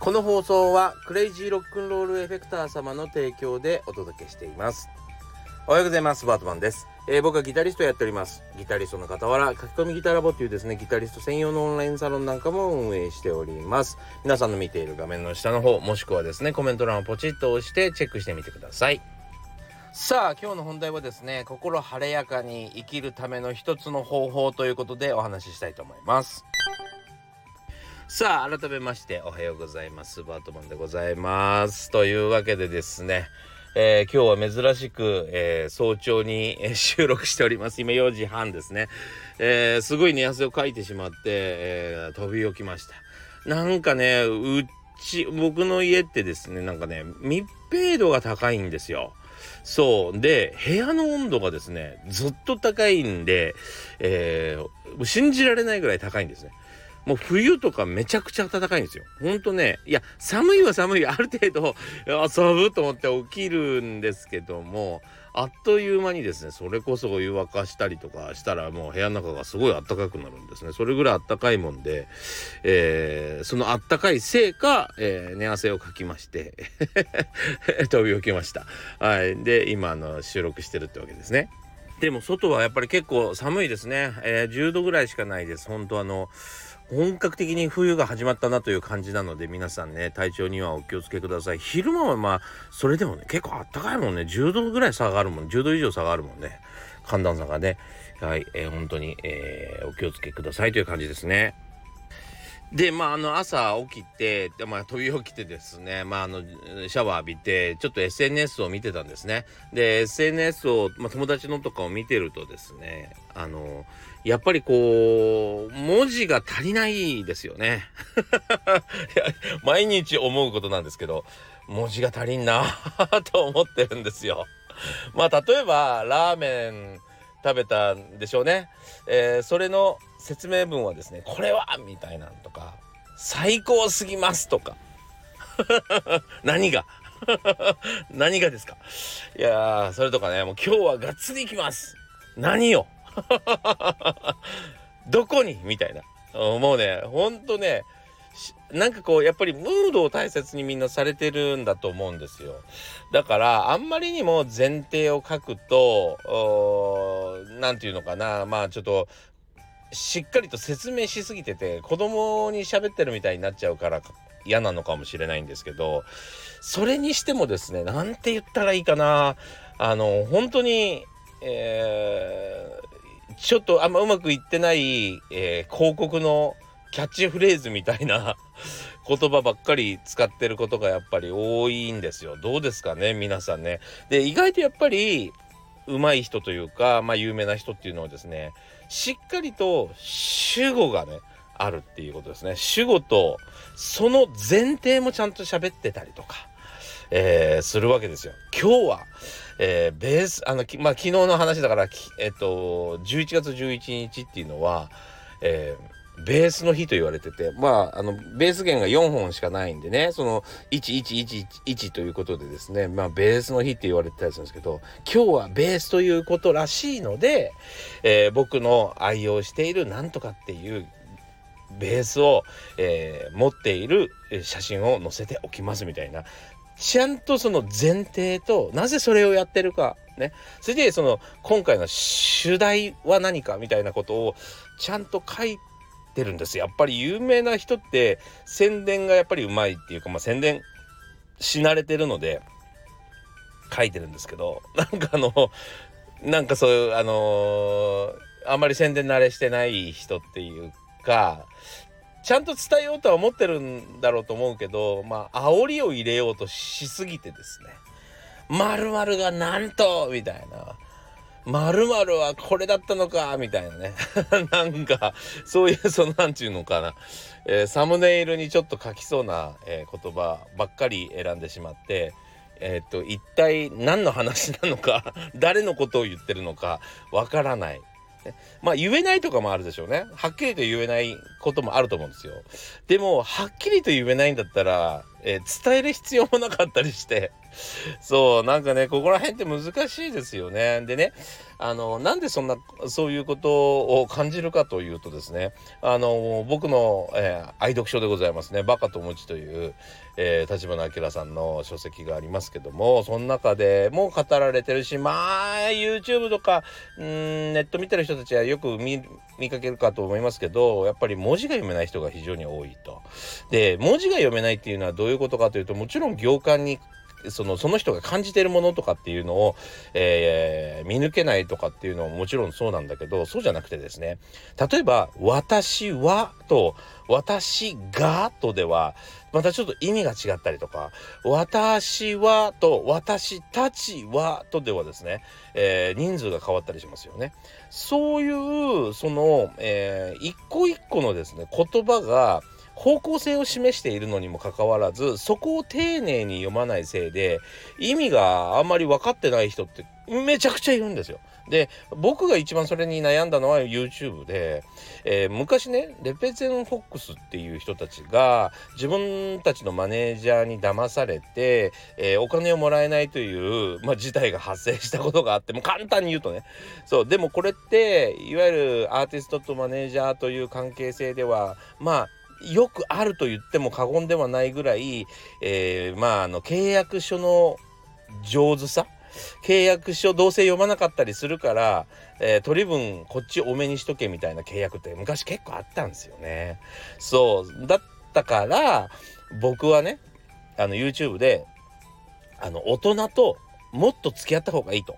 この放送はクレイジーロックンロールエフェクター様の提供でお届けしています。おはようございます。バートマンです、えー僕はギタリストやっております。ギタリストの傍ら書き込みギタラボっていうですねギタリスト専用のオンラインサロンなんかも運営しております。皆さんの見ている画面の下の方もしくはですねコメント欄をポチッと押してチェックしてみてください。さあ今日の本題はですね心晴れやかに生きるための一つの方法ということでお話ししたいと思います。さあ改めましておはようございます。バートマンでございます。というわけでですねえー今日は珍しく、えー早朝に収録しております。今4時半ですね、えーすごい寝汗をかいてしまって、え飛び起きました。なんかねうち僕の家ってですねなんかね密閉度が高いんですよ。そう。で部屋の温度がですねずっと高いんで、えー信じられないぐらい高いんですね。もう冬とかめちゃくちゃ暖かいんですよ。ほんとね、いや、寒いは寒い。ある程度、あ寒いと思って起きるんですけども、あっという間にですね、それこそお湯沸かしたりとかしたらもう部屋の中がすごい暖かくなるんですね。それぐらい暖かいもんで、えーその暖かいせいか、えー寝汗をかきまして、飛び起きました。はい。で、今、の、収録してるってわけですね。でも外はやっぱり結構寒いですね。えー10度ぐらいしかないです。本当あの、本格的に冬が始まったなという感じなので皆さんね体調にはお気をつけください。昼間はまあそれでもね結構あったかいもんね。10度ぐらい差があるもん。10度以上差がるもんね。寒暖差がね。はい、えー本当に、えーお気をつけくださいという感じですね。でまああの朝起きてで、まあ、飛び起きてですねまああのシャワー浴びてちょっと SNS を見てたんですね。で SNS を、まあ、友達のとかを見てるとですねあのやっぱりこう文字が足りないですよね。い や毎日思うことなんですけど文字が足りんなと思ってるんですよ。まあ例えばラーメン食べたんでしょうね、えーそれの説明文はですねこれはみたいなんとか最高すぎますとか。何が？何がですか？いやそれとかねもう今日はがっつりいきます。何よ どこに？みたいな。もうねほんとねなんかこうやっぱりムードを大切にみんなされてるんだと思うんですよ。だからあんまりにも前提を書くとおーなんていうのかな。まあちょっとしっかりと説明しすぎてて子供に喋ってるみたいになっちゃうから嫌なのかもしれないんですけどそれにしてもですねなんて言ったらいいかな。あの本当にえーちょっとあんまうまくいってない、えー広告のキャッチフレーズみたいな 言葉ばっかり使ってることがやっぱり多いんですよ。どうですかね皆さんね。で意外とやっぱり上手い人というか、まあ、有名な人っていうのはですねしっかりと主語がねあるっていうことですね。主語とその前提もちゃんと喋ってたりとか、えーするわけですよ。今日は、えーベースあの、きまあ、昨日の話だから、きえっと、11月11日っていうのは、えーベースの日と言われてて、まあ、あの、ベース弦が4本しかないんでね、その、1111ということでですね、まあ、ベースの日って言われてたりするんですけど、今日はベースということらしいので、えー僕の愛用しているなんとかっていうベースを、えー持っている写真を載せておきますみたいな。ちゃんとその前提となぜそれをやってるかね。それでその今回の主題は何かみたいなことをちゃんと書いてるんです。やっぱり有名な人って宣伝がやっぱりうまいっていうか、まあ、宣伝し慣れてるので書いてるんですけど なんかあのなんかそういうあのーあんまり宣伝慣れしてない人っていうかちゃんと伝えようとは思ってるんだろうと思うけどまあ煽りを入れようとしすぎてですね。〇〇がなんとみたいな。〇〇はこれだったのかみたいなね。なんかそういうそのなんていうのかな、えーサムネイルにちょっと書きそうな、えー言葉ばっかり選んでしまってえーっと一体何の話なのか 誰のことを言ってるのかわからない。まあ言えないとかもあるでしょうね。はっきりと言えないこともあると思うんですよ。でもはっきりと言えないんだったら、えー伝える必要もなかったりしてそう、なんかね、ここら辺って難しいですよね。でね、あの、なんでそんな、そういうことを感じるかというとですね、あの、僕の、えー、愛読書でございますね、バカとムチという、えー、立花明さんの書籍がありますけども、その中でも語られてるし、まあ、YouTube とか、んネット見てる人たちはよく見、見かけるかと思いますけど、やっぱり文字が読めない人が非常に多いと。で、文字が読めないっていうのはどういうことかというと、もちろん行間にそのその人が感じてるものとかっていうのを、えー、見抜けないとかっていうのももちろんそうなんだけどそうじゃなくてですね例えば「私は」と「私が」とではまたちょっと意味が違ったりとか「私は」と「私たちは」とではですね、えー、人数が変わったりしますよね。そういうその、えー、一個一個のですね言葉が方向性を示しているのにもかかわらずそこを丁寧に読まないせいで意味があんまり分かってない人ってめちゃくちゃいるんですよ。で僕が一番それに悩んだのは YouTube で、えー、昔ねレペゼンフォックスっていう人たちが自分たちのマネージャーに騙されて、えー、お金をもらえないという、まあ、事態が発生したことがあっても簡単に言うとねそうでもこれっていわゆるアーティストとマネージャーという関係性ではまあよくあると言っても過言ではないぐらい、えー、まああの契約書の上手さ契約書どうせ読まなかったりするから、えー、取り分こっち多めにしとけみたいな契約って昔結構あったんですよね。そうだったから僕はねあの YouTube であの大人ともっと付き合った方がいいと。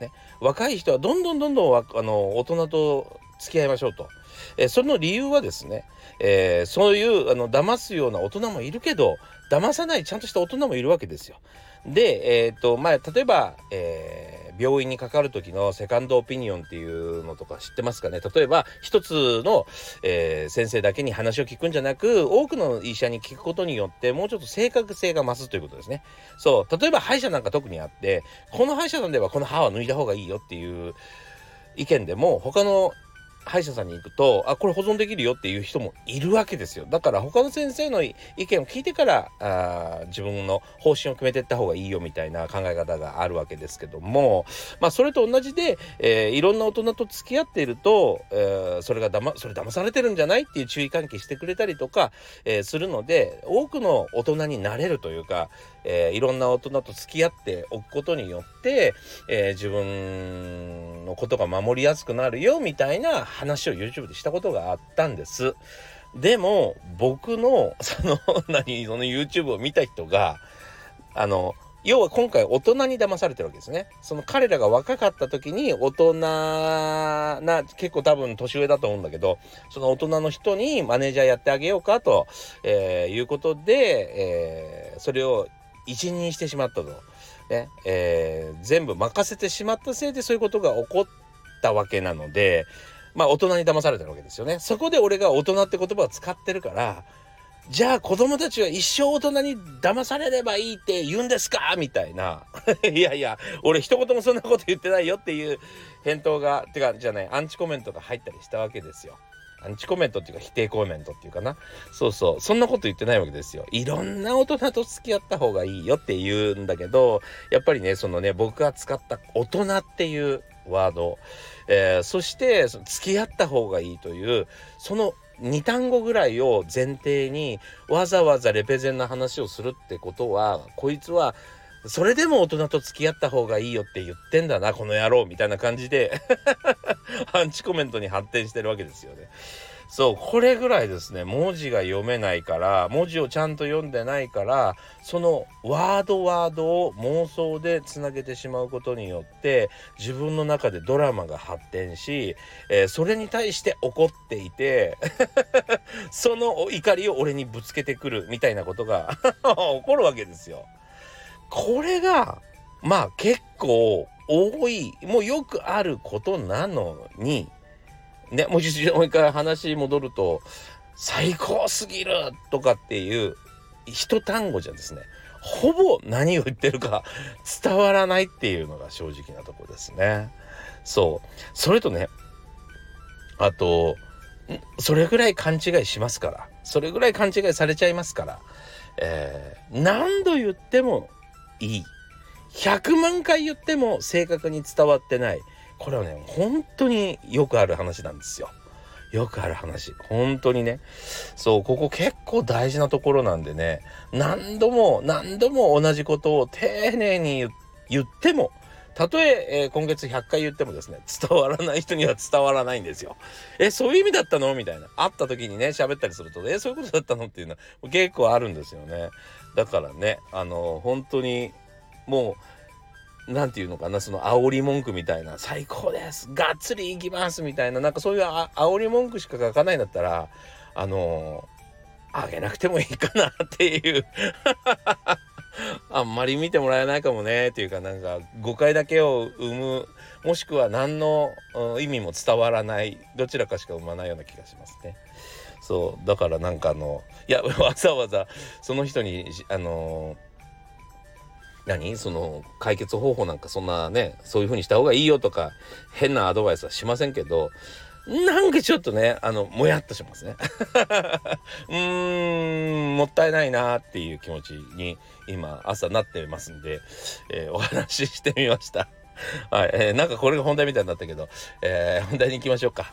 ね、若い人はどんどんどんどんあの大人と付き合いましょうと。えー、その理由はですね、えー、そういうあの騙すような大人もいるけど騙さないちゃんとした大人もいるわけですよ。で、えーとまあ、例えば、えー、病院にかかる時のセカンドオピニオンっていうのとか知ってますかね？例えば一つの、えー、先生だけに話を聞くんじゃなく多くの医者に聞くことによってもうちょっと正確性が増すということですね。そう例えば歯医者なんか特にあってこの歯医者さんではこの歯は抜いた方がいいよっていう意見でも他の歯医者さんに行くとあこれ保存できるよっていう人もいるわけですよ。だから他の先生の意見を聞いてからあ自分の方針を決めていった方がいいよみたいな考え方があるわけですけどもまあそれと同じで、えー、いろんな大人と付き合っていると、えー、それがだまそれ騙されてるんじゃないっていう注意喚起してくれたりとか、えー、するので多くの大人になれるというか、えー、いろんな大人と付き合っておくことによって、えー、自分のことが守りやすくなるよみたいな話を YouTube でしたことがあったんです。でも僕の その何その YouTube を見た人があの要は今回大人に騙されてるわけですね。その彼らが若かった時に大人な、結構多分年上だと思うんだけど、その大人の人にマネージャーやってあげようかと、えー、いうことで、えー、それを一任してしまったと。ねえー、全部任せてしまったせいでそういうことが起こったわけなのでまあ大人に騙されてるわけですよね。そこで俺が大人って言葉を使ってるからじゃあ子供たちは一生大人に騙されればいいって言うんですか？みたいな。いやいや、俺一言もそんなこと言ってないよっていう返答が、てか、じゃない、アンチコメントが入ったりしたわけですよ。アンチコメントっていうか否定コメントっていうかな。そうそう。そんなこと言ってないわけですよ。いろんな大人と付き合った方がいいよって言うんだけど、やっぱりね、そのね、僕が使った大人っていうワード、えー、そしてそ付き合った方がいいという、その2単語ぐらいを前提にわざわざレペゼンの話をするってことは、こいつはそれでも大人と付き合った方がいいよって言ってんだな、この野郎みたいな感じで アンチコメントに発展してるわけですよね。そう、これぐらいですね、文字が読めないから、文字をちゃんと読んでないから、そのワードワードを妄想でつなげてしまうことによって、自分の中でドラマが発展し、えー、それに対して怒っていて その怒りを俺にぶつけてくるみたいなことが 起こるわけですよ。これがまあ結構多いもうよくあることなのにねもう一回話戻ると最高すぎるとかっていう一単語じゃですねほぼ何を言ってるか 伝わらないっていうのが正直なとこですね。そうそれとねあとそれぐらい勘違いしますからそれぐらい勘違いされちゃいますから、えー、何度言ってもいい。100万回言っても正確に伝わってない。これはね本当によくある話なんですよ。よくある話。本当にね。そうここ結構大事なところなんでね。何度も何度も同じことを丁寧に言ってもたとええー、今月100回言ってもですね伝わらない人には伝わらないんですよ。えそういう意味だったの？みたいな。会った時にね喋ったりするとえそういうことだったの？っていうのは結構あるんですよね。だからねあの本当にもう何て言うのかなその煽り文句みたいな「最高ですがっつりいきます」みたいななんかそういうあ煽り文句しか書かないんだったらあの、あげなくてもいいかなっていう あんまり見てもらえないかもねっていうかなんか誤解だけを生むもしくは何の、意味も伝わらないどちらかしか生まないような気がしますね。そうだからなんかあのいやわざわざその人にあの何？その解決方法なんかそんなねそういう風にした方がいいよとか変なアドバイスはしませんけどなんかちょっとねあのもやっとしますね。うーんもったいないなっていう気持ちに今朝なってますんで、えー、お話ししてみました。はい、えー、なんかこれが本題みたいになったけど、えー、本題に行きましょうか。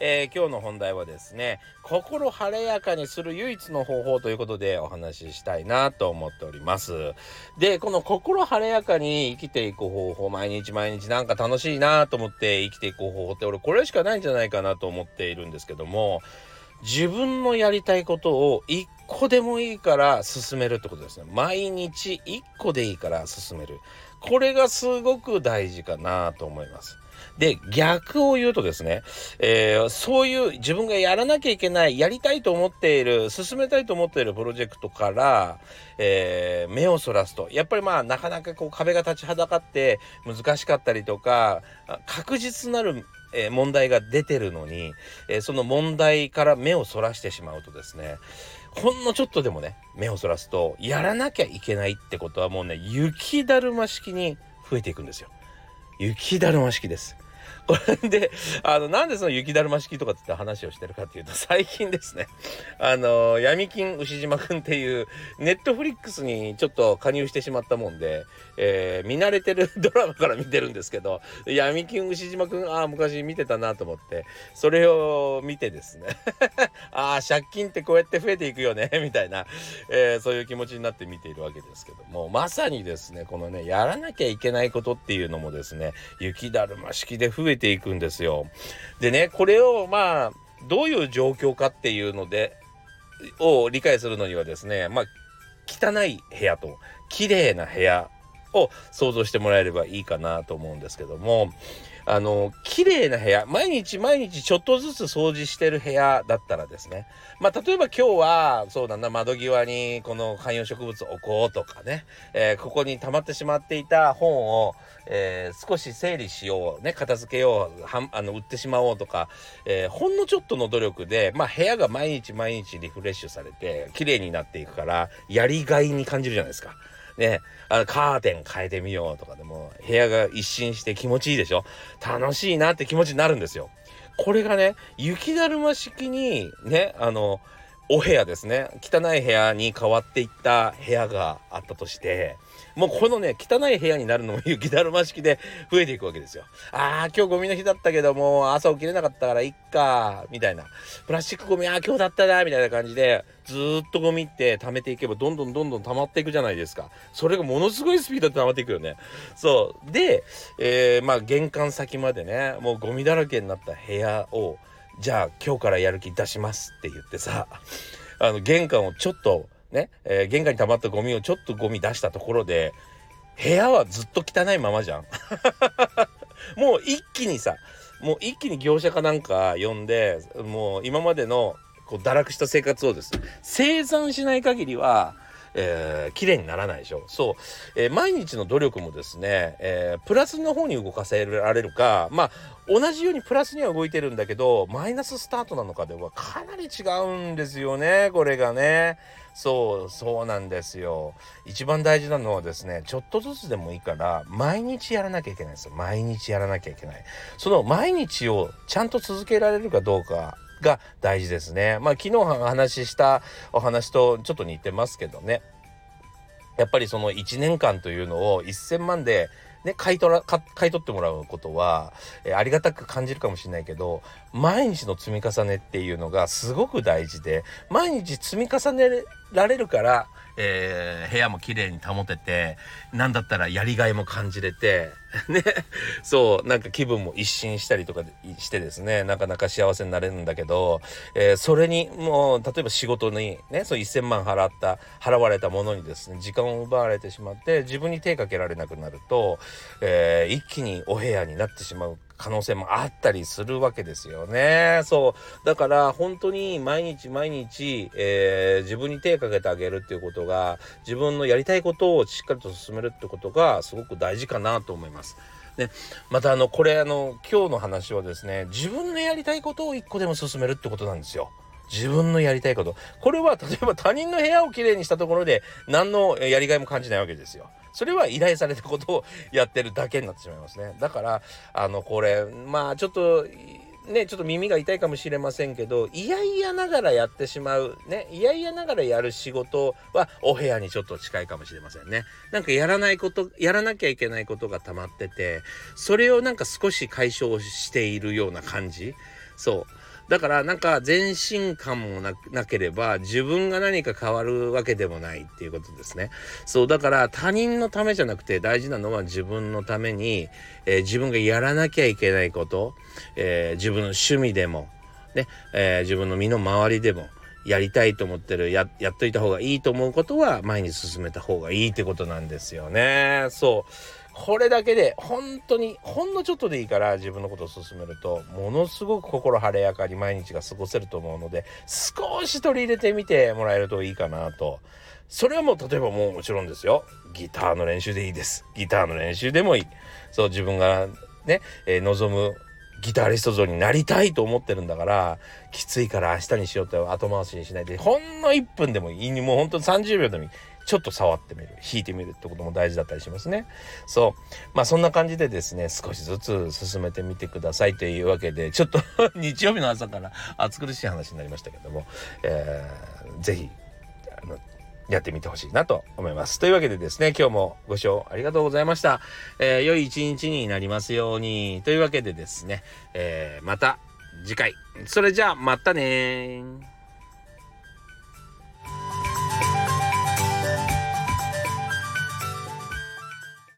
えー、今日の本題はですね心晴れやかにする唯一の方法ということでお話ししたいなと思っております。でこの心晴れやかに生きていく方法毎日毎日なんか楽しいなと思って生きていく方法って俺これしかないんじゃないかなと思っているんですけども自分のやりたいことを一個でもいいから進めるってことですね。毎日一個でいいから進める。これがすごく大事かなと思います。で、逆を言うとですね、えー、そういう自分がやらなきゃいけない、やりたいと思っている、進めたいと思っているプロジェクトから、えー、目をそらすと、やっぱりまあ、なかなかこう壁が立ちはだかって難しかったりとか、確実なるえー、問題が出てるのに、えー、その問題から目をそらしてしまうとですねほんのちょっとでもね目をそらすとやらなきゃいけないってことはもうね雪だるま式に増えていくんですよ。雪だるま式です。こ れで、あの、なんでその雪だるま式とかって話をしてるかっていうと、最近ですね、あの、闇金牛島くんっていう、ネットフリックスにちょっと加入してしまったもんで、えー、見慣れてる ドラマから見てるんですけど、闇金牛島くん、ああ、昔見てたなと思って、それを見てですね、ああ、借金ってこうやって増えていくよね、みたいな、えー、そういう気持ちになって見ているわけですけども、まさにですね、このね、やらなきゃいけないことっていうのもですね、雪だるま式で増えてていくんですよ。でねこれをまあどういう状況かっていうのでを理解するのにはですねまあ汚い部屋と綺麗な部屋を想像してもらえればいいかなと思うんですけどもあの綺麗な部屋毎日毎日ちょっとずつ掃除してる部屋だったらですね。まあ例えば今日はそうだな窓際にこの観葉植物置こうとかね、えー、ここに溜まってしまっていた本を、えー、少し整理しようね。片付けようはんあの売ってしまおうとか、えー、ほんのちょっとの努力で、まあ、部屋が毎日毎日リフレッシュされて綺麗になっていくからやりがいに感じるじゃないですか。ね、あのカーテン変えてみようとかでも部屋が一新して気持ちいいでしょ？楽しいなって気持ちになるんですよ。これがね雪だるま式にねあのお部屋ですね汚い部屋に変わっていった部屋があったとしてもうこのね汚い部屋になるのも雪だるま式で増えていくわけですよ。ああ今日ゴミの日だったけども朝起きれなかったからいっかみたいなプラスチックゴミああ今日だったなみたいな感じでずっとゴミって溜めていけばどんどんどんどん溜まっていくじゃないですか。それがものすごいスピードで溜まっていくよね。そうで、えー、まあ玄関先までねもうゴミだらけになった部屋をじゃあ今日からやる気出しますって言ってさあの玄関をちょっとね、えー、玄関に溜まったゴミをちょっとゴミ出したところで部屋はずっと汚いままじゃん。もう一気にさもう一気に業者かなんか呼んでもう今までのこう堕落した生活をですね清算しない限りはえー、綺麗にならないでしょ。そう、えー、毎日の努力もですね、えー、プラスの方に動かせられるかまあ同じようにプラスには動いてるんだけどマイナススタートなのかではかなり違うんですよねこれがね。そうそうなんですよ一番大事なのはですねちょっとずつでもいいから毎日やらなきゃいけないんですよ毎日やらなきゃいけないその毎日をちゃんと続けられるかどうかが大事ですね。まあ昨日話したお話とちょっと似てますけどね。やっぱりその1年間というのを1000万でね、買い取ら買い取ってもらうことは、えー、ありがたく感じるかもしれないけど毎日の積み重ねっていうのがすごく大事で毎日積み重ねられるからえー、部屋も綺麗に保てて、なんだったらやりがいも感じれて、ね、そう、なんか気分も一新したりとかしてですね、なかなか幸せになれるんだけど、えー、それにもう、例えば仕事にね、そう1000万払った、払われたものにですね、時間を奪われてしまって、自分に手かけられなくなると、えー、一気にお部屋になってしまう可能性もあったりするわけですよね。そう。だから本当に毎日毎日、えー、自分に手をかけてあげるっていうことが、自分のやりたいことをしっかりと進めるってことがすごく大事かなと思います。で、またあの、これあの、今日の話はですね、自分のやりたいことを一個でも進めるってことなんですよ。自分のやりたいこと。これは例えば他人の部屋をきれいにしたところで何のやりがいも感じないわけですよ。それは依頼されたことをやってるだけになってしまいますね。だから、あの、これ、まあちょっと、ね、ちょっと耳が痛いかもしれませんけど、いやいやながらやってしまう、ね、いやいやながらやる仕事はお部屋にちょっと近いかもしれませんね。なんかやらないこと、やらなきゃいけないことが溜まってて、それをなんか少し解消しているような感じ。そう。だからなんか前進感もなければ自分が何か変わるわけでもないっていうことですね。そうだから他人のためじゃなくて大事なのは自分のために、えー、自分がやらなきゃいけないこと、えー、自分の趣味でも、ねえー、自分の身の回りでもやりたいと思ってるややっといた方がいいと思うことは前に進めた方がいいってことなんですよね。そうこれだけで本当にほんのちょっとでいいから自分のことを進めるとものすごく心晴れやかに毎日が過ごせると思うので少し取り入れてみてもらえるといいかなと。それはもう例えばもうもちろんですよ。ギターの練習でいいです。ギターの練習でもいい。そう自分がね、えー、望むギタリスト像になりたいと思ってるんだからきついから明日にしようって後回しにしないでほんの1分でもいい。もうほんと30秒でもいい。ちょっと触ってみる弾いてみるってことも大事だったりしますねそうまあそんな感じでですね少しずつ進めてみてくださいというわけでちょっと 日曜日の朝から暑苦しい話になりましたけども、えー、ぜひあのやってみてほしいなと思います。というわけでですね、今日もご視聴ありがとうございました。えー、良い一日になりますように。というわけでですね、えー、また次回。それじゃあ、またね